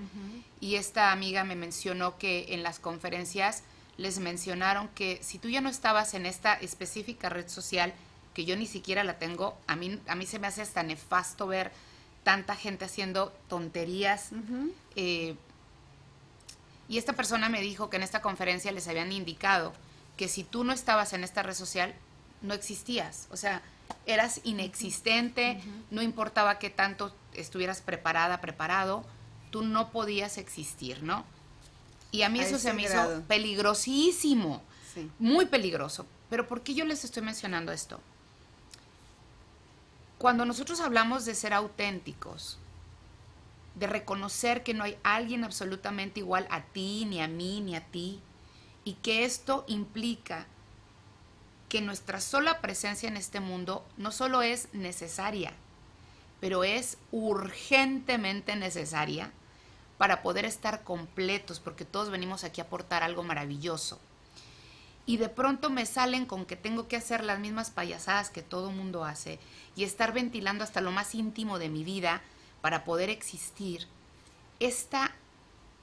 Y esta amiga me mencionó que en las conferencias les mencionaron que si tú ya no estabas en esta específica red social, que yo ni siquiera la tengo, a mí, a mí se me hace hasta nefasto ver tanta gente haciendo tonterías. Eh, y esta persona me dijo que en esta conferencia les habían indicado que si tú no estabas en esta red social, no existías. O sea, eras inexistente, no importaba qué tanto estuvieras preparada, preparado, tú no podías existir, ¿no? Y a mí eso se me hizo peligrosísimo, muy peligroso. Pero ¿por qué yo les estoy mencionando esto? Cuando nosotros hablamos de ser auténticos, de reconocer que no hay alguien absolutamente igual a ti, ni a mí, ni a ti, y que esto implica que nuestra sola presencia en este mundo no solo es necesaria, pero es urgentemente necesaria para poder estar completos, porque todos venimos aquí a aportar algo maravilloso. Y de pronto me salen con que tengo que hacer las mismas payasadas que todo mundo hace y estar ventilando hasta lo más íntimo de mi vida para poder existir. Esta,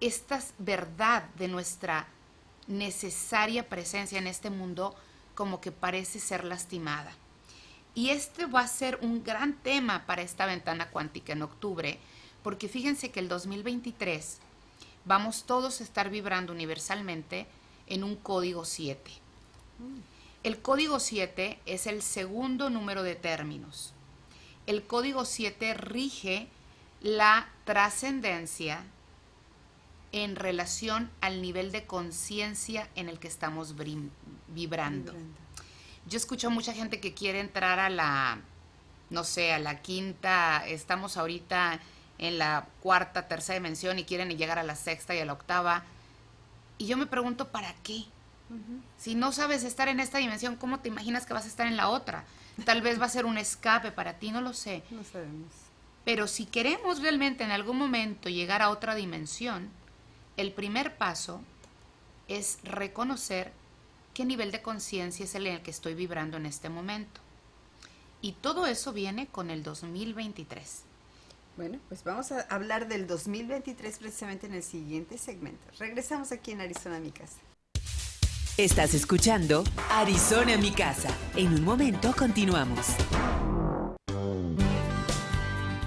esta verdad de nuestra necesaria presencia en este mundo como que parece ser lastimada. Y este va a ser un gran tema para esta ventana cuántica en octubre, porque fíjense que el 2023 vamos todos a estar vibrando universalmente en un código 7. El código 7 es el segundo número de términos. El código 7 rige la trascendencia en relación al nivel de conciencia en el que estamos vibrando. Yo escucho a mucha gente que quiere entrar a la, no sé, a la quinta, estamos ahorita en la cuarta, tercera dimensión y quieren llegar a la sexta y a la octava. Y yo me pregunto, ¿para qué? Si no sabes estar en esta dimensión, ¿cómo te imaginas que vas a estar en la otra? Tal vez va a ser un escape para ti, no lo sé. No sabemos. Pero si queremos realmente en algún momento llegar a otra dimensión, el primer paso es reconocer qué nivel de conciencia es el en el que estoy vibrando en este momento. Y todo eso viene con el 2023. Bueno, pues vamos a hablar del 2023 precisamente en el siguiente segmento. Regresamos aquí en Arizona, mi casa. Estás escuchando Arizona, mi casa. En un momento continuamos.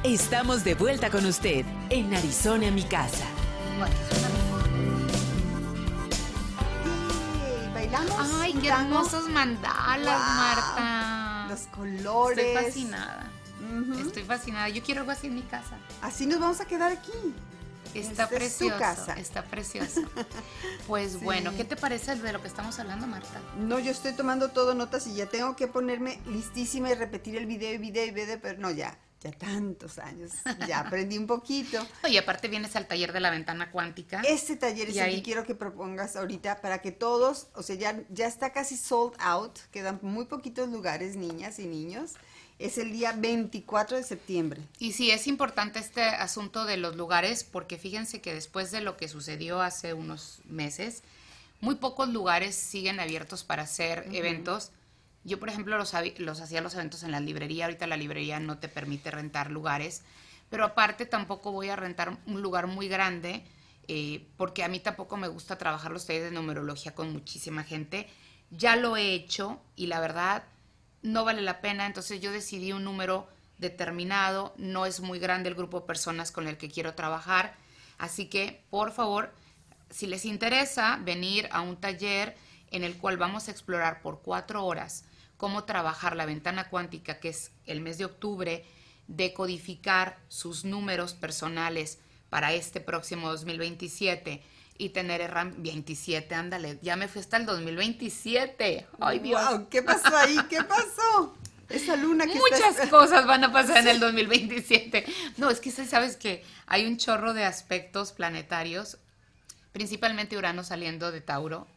Estamos de vuelta con usted en Arizona, mi casa. Ay, qué hermosos mandalas, Marta. Los colores. Estoy fascinada. Estoy fascinada. Yo quiero algo así en mi casa. Así nos vamos a quedar aquí. Está precioso. Casa. Está precioso. Pues bueno, ¿qué te parece de lo que estamos hablando, Marta? No, yo estoy tomando todo notas y ya tengo que ponerme listísima y repetir el video y video y video, pero no, ya ya tantos años, ya aprendí un poquito. Y aparte vienes al taller de la ventana cuántica. Este taller es el que quiero que propongas ahorita para que todos, o sea, ya, ya está casi sold out, quedan muy poquitos lugares, niñas y niños. Es el día 24 de septiembre. Y sí, es importante este asunto de los lugares, porque fíjense que después de lo que sucedió hace unos meses, muy pocos lugares siguen abiertos para hacer eventos yo, por ejemplo, los, hacía los eventos en la librería. Ahorita la librería no te permite rentar lugares. Pero aparte tampoco voy a rentar un lugar muy grande eh, porque a mí tampoco me gusta trabajar los talleres de numerología con muchísima gente. Ya lo he hecho y la verdad no vale la pena. Entonces yo decidí un número determinado. No es muy grande el grupo de personas con el que quiero trabajar. Así que, por favor, si les interesa venir a un taller en el cual vamos a explorar por cuatro horas cómo trabajar la ventana cuántica, que es el mes de octubre, decodificar sus números personales para este próximo 2027 y tener RAM 27, ándale, ya me fui hasta el 2027. Ay, Dios. ¿Qué pasó ahí? ¿Qué pasó? Esa luna que Muchas cosas van a pasar en el 2027. No, es que sabes que hay un chorro de aspectos planetarios, principalmente Urano saliendo de Tauro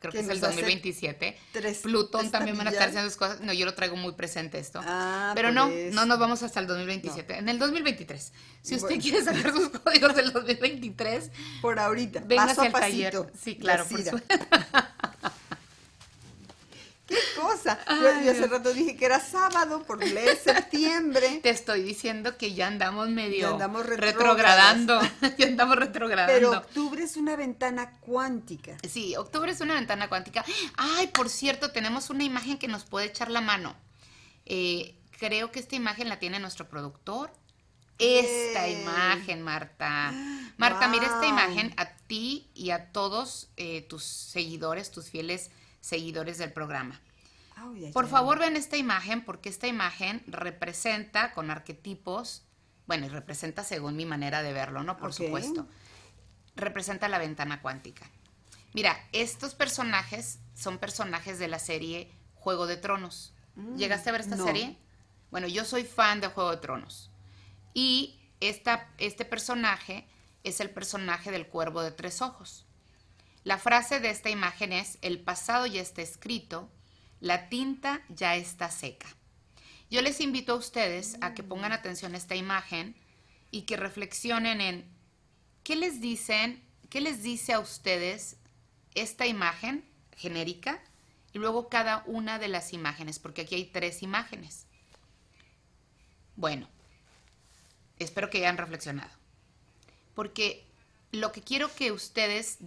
creo que es el 2027. Plutón también van a estar haciendo sus cosas. No, yo lo traigo muy presente esto. Ah, Pero no, no nos vamos hasta el 2027. En el 2023. Si usted quiere sacar sus códigos del 2023. Por ahorita. Venga hacia el taller. Sí, claro, por supuesto. ¿Qué cosa? yo, hace rato dije que era sábado por leer septiembre. Te estoy diciendo que ya andamos medio ya andamos retrogradando. ya andamos retrogradando. Pero octubre es una ventana cuántica. Sí, octubre es una ventana cuántica. Ay, por cierto, tenemos una imagen que nos puede echar la mano. Eh, creo que esta imagen la tiene nuestro productor. Esta imagen, Marta. Marta, mira esta imagen a ti y a todos eh, tus seguidores, tus fieles seguidores del programa. Por favor, ven esta imagen porque esta imagen representa con arquetipos, bueno, y representa según mi manera de verlo, ¿no? Por supuesto. Representa la ventana cuántica. Mira, estos personajes son personajes de la serie Juego de Tronos. ¿Llegaste a ver esta Mm, no. serie? Bueno, yo soy fan de Juego de Tronos. Y esta, este personaje es el personaje del cuervo de tres ojos. La frase de esta imagen es, el pasado ya está escrito, la tinta ya está seca. Yo les invito a ustedes a que pongan atención a esta imagen y que reflexionen en qué les dicen, qué les dice a ustedes esta imagen genérica y luego cada una de las imágenes, porque aquí hay tres imágenes. Bueno, espero que hayan reflexionado. Porque lo que quiero que ustedes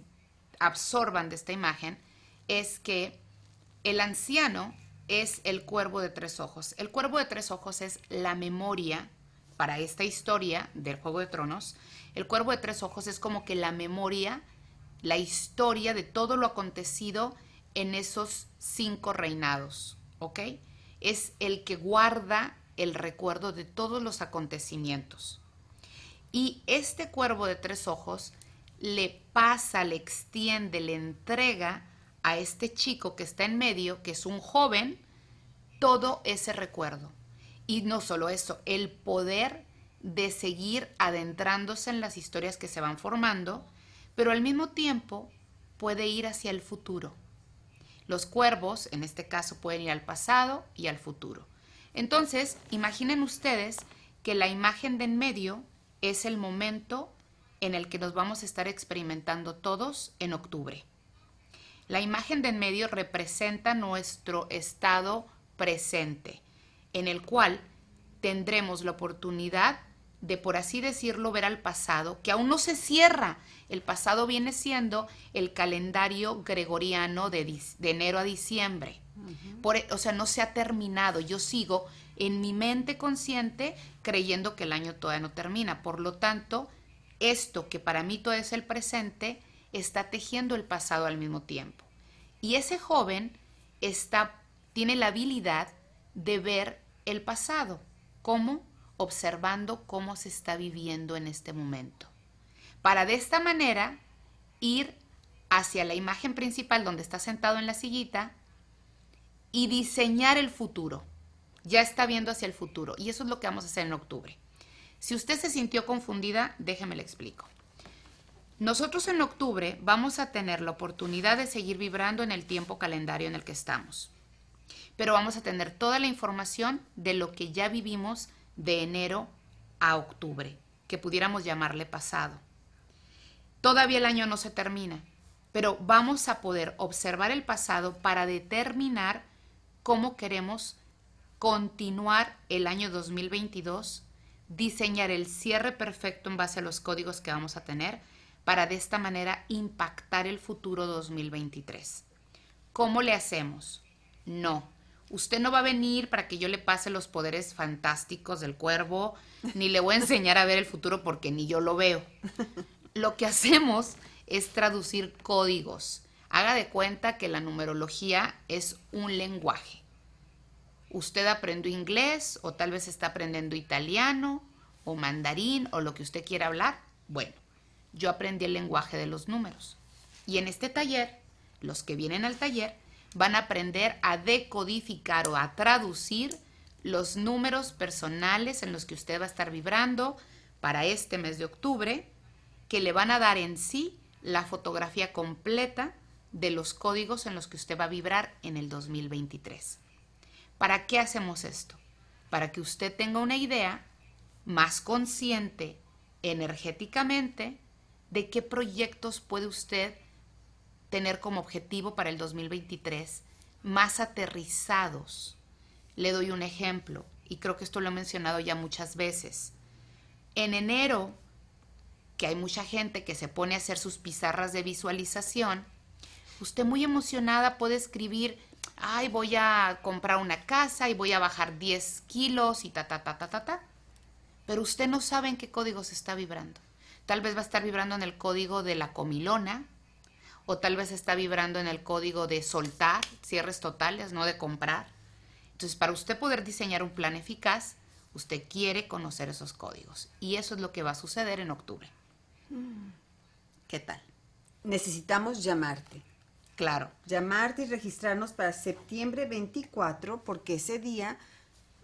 absorban de esta imagen es que el anciano es el cuervo de tres ojos. El cuervo de tres ojos es la memoria para esta historia del Juego de Tronos. El cuervo de tres ojos es como que la memoria, la historia de todo lo acontecido en esos cinco reinados, ¿ok? Es el que guarda el recuerdo de todos los acontecimientos. Y este cuervo de tres ojos le pasa, le extiende, le entrega a este chico que está en medio, que es un joven, todo ese recuerdo. Y no solo eso, el poder de seguir adentrándose en las historias que se van formando, pero al mismo tiempo puede ir hacia el futuro. Los cuervos, en este caso, pueden ir al pasado y al futuro. Entonces, imaginen ustedes que la imagen de en medio es el momento en el que nos vamos a estar experimentando todos en octubre. La imagen de en medio representa nuestro estado presente, en el cual tendremos la oportunidad de, por así decirlo, ver al pasado, que aún no se cierra. El pasado viene siendo el calendario gregoriano de, de enero a diciembre. Por e- o sea, no se ha terminado. Yo sigo en mi mente consciente creyendo que el año todavía no termina. Por lo tanto, esto que para mí todo es el presente, está tejiendo el pasado al mismo tiempo. Y ese joven está, tiene la habilidad de ver el pasado. ¿Cómo? Observando cómo se está viviendo en este momento. Para de esta manera ir hacia la imagen principal donde está sentado en la sillita y diseñar el futuro. Ya está viendo hacia el futuro. Y eso es lo que vamos a hacer en octubre. Si usted se sintió confundida, déjeme le explico. Nosotros en octubre vamos a tener la oportunidad de seguir vibrando en el tiempo calendario en el que estamos. Pero vamos a tener toda la información de lo que ya vivimos de enero a octubre, que pudiéramos llamarle pasado. Todavía el año no se termina, pero vamos a poder observar el pasado para determinar cómo queremos continuar el año 2022, diseñar el cierre perfecto en base a los códigos que vamos a tener para de esta manera impactar el futuro 2023. ¿Cómo le hacemos? No. Usted no va a venir para que yo le pase los poderes fantásticos del cuervo, ni le voy a enseñar a ver el futuro porque ni yo lo veo. Lo que hacemos es traducir códigos. Haga de cuenta que la numerología es un lenguaje. Usted aprendió inglés o tal vez está aprendiendo italiano o mandarín o lo que usted quiera hablar. Bueno, yo aprendí el lenguaje de los números. Y en este taller, los que vienen al taller van a aprender a decodificar o a traducir los números personales en los que usted va a estar vibrando para este mes de octubre, que le van a dar en sí la fotografía completa de los códigos en los que usted va a vibrar en el 2023. ¿Para qué hacemos esto? Para que usted tenga una idea más consciente energéticamente de qué proyectos puede usted tener como objetivo para el 2023 más aterrizados. Le doy un ejemplo y creo que esto lo he mencionado ya muchas veces. En enero, que hay mucha gente que se pone a hacer sus pizarras de visualización, usted muy emocionada puede escribir, ay, voy a comprar una casa y voy a bajar 10 kilos y ta, ta, ta, ta, ta, ta. Pero usted no sabe en qué código se está vibrando. Tal vez va a estar vibrando en el código de la comilona, o tal vez está vibrando en el código de soltar, cierres totales, no de comprar. Entonces, para usted poder diseñar un plan eficaz, usted quiere conocer esos códigos. Y eso es lo que va a suceder en octubre. Mm. ¿Qué tal? Necesitamos llamarte. Claro. Llamarte y registrarnos para septiembre 24, porque ese día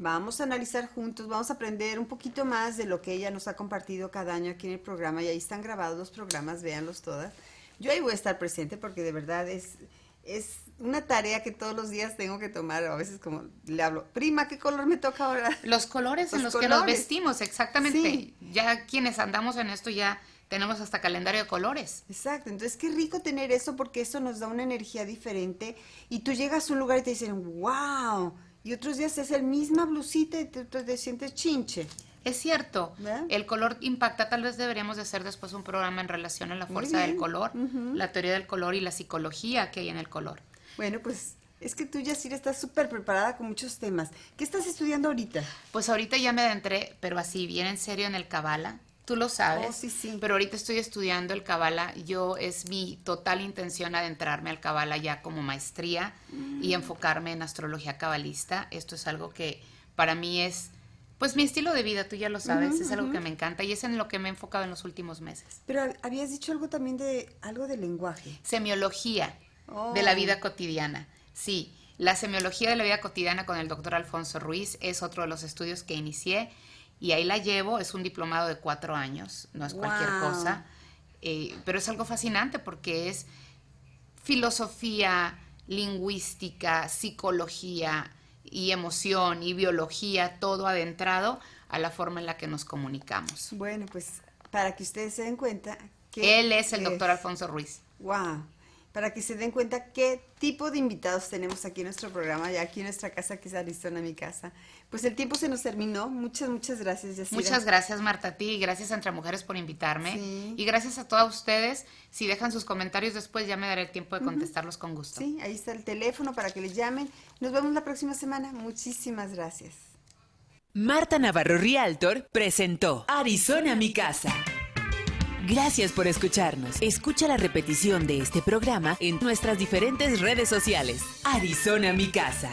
vamos a analizar juntos, vamos a aprender un poquito más de lo que ella nos ha compartido cada año aquí en el programa. Y ahí están grabados los programas, véanlos todas. Yo ahí voy a estar presente porque de verdad es, es una tarea que todos los días tengo que tomar. A veces como le hablo, prima, ¿qué color me toca ahora? Los colores en los que nos vestimos, exactamente. Ya quienes andamos en esto ya tenemos hasta calendario de colores. Exacto, entonces qué rico tener eso porque eso nos da una energía diferente y tú llegas a un lugar y te dicen, wow, y otros días es el misma blusita y te, te sientes chinche. Es cierto, el color impacta, tal vez deberíamos de hacer después un programa en relación a la fuerza del color, la teoría del color y la psicología que hay en el color. Bueno, pues es que tú, Yacira, estás súper preparada con muchos temas. ¿Qué estás estudiando ahorita? Pues ahorita ya me adentré, pero así, bien en serio en el Kabbalah. Tú lo sabes. Oh, sí, sí. Pero ahorita estoy estudiando el Kabbalah. Yo es mi total intención adentrarme al Kabbalah ya como maestría y mm. enfocarme en astrología cabalista. Esto es algo que para mí es pues mi estilo de vida, tú ya lo sabes, es algo que me encanta y es en lo que me he enfocado en los últimos meses. Pero habías dicho algo también de algo de lenguaje. Semiología de la oh. vida cotidiana. Sí, la semiología de la vida cotidiana con el doctor Alfonso Ruiz es otro de los estudios que inicié y ahí la llevo, es un diplomado de cuatro años, no es cualquier cosa, eh, pero es algo fascinante porque es filosofía, lingüística, psicología, y emoción y biología, todo adentrado a la forma en la que nos comunicamos. Bueno, pues para que ustedes se den cuenta que... Él es el doctor Alfonso Ruiz. Wow para que se den cuenta qué tipo de invitados tenemos aquí en nuestro programa, ya aquí en nuestra casa, que es Arizona, mi casa. Pues el tiempo se nos terminó. Muchas, muchas gracias, Yacira. Muchas gracias, Marta, a ti, y gracias a Entre Mujeres por invitarme. Y gracias a todos ustedes. Si dejan sus comentarios después, ya me daré el tiempo de contestarlos con gusto. Sí, ahí está el teléfono para que les llamen. Nos vemos la próxima semana. Muchísimas gracias. Marta Navarro Rialtor presentó Arizona, mi casa. Gracias por escucharnos. Escucha la repetición de este programa en nuestras diferentes redes sociales. Arizona Mi Casa.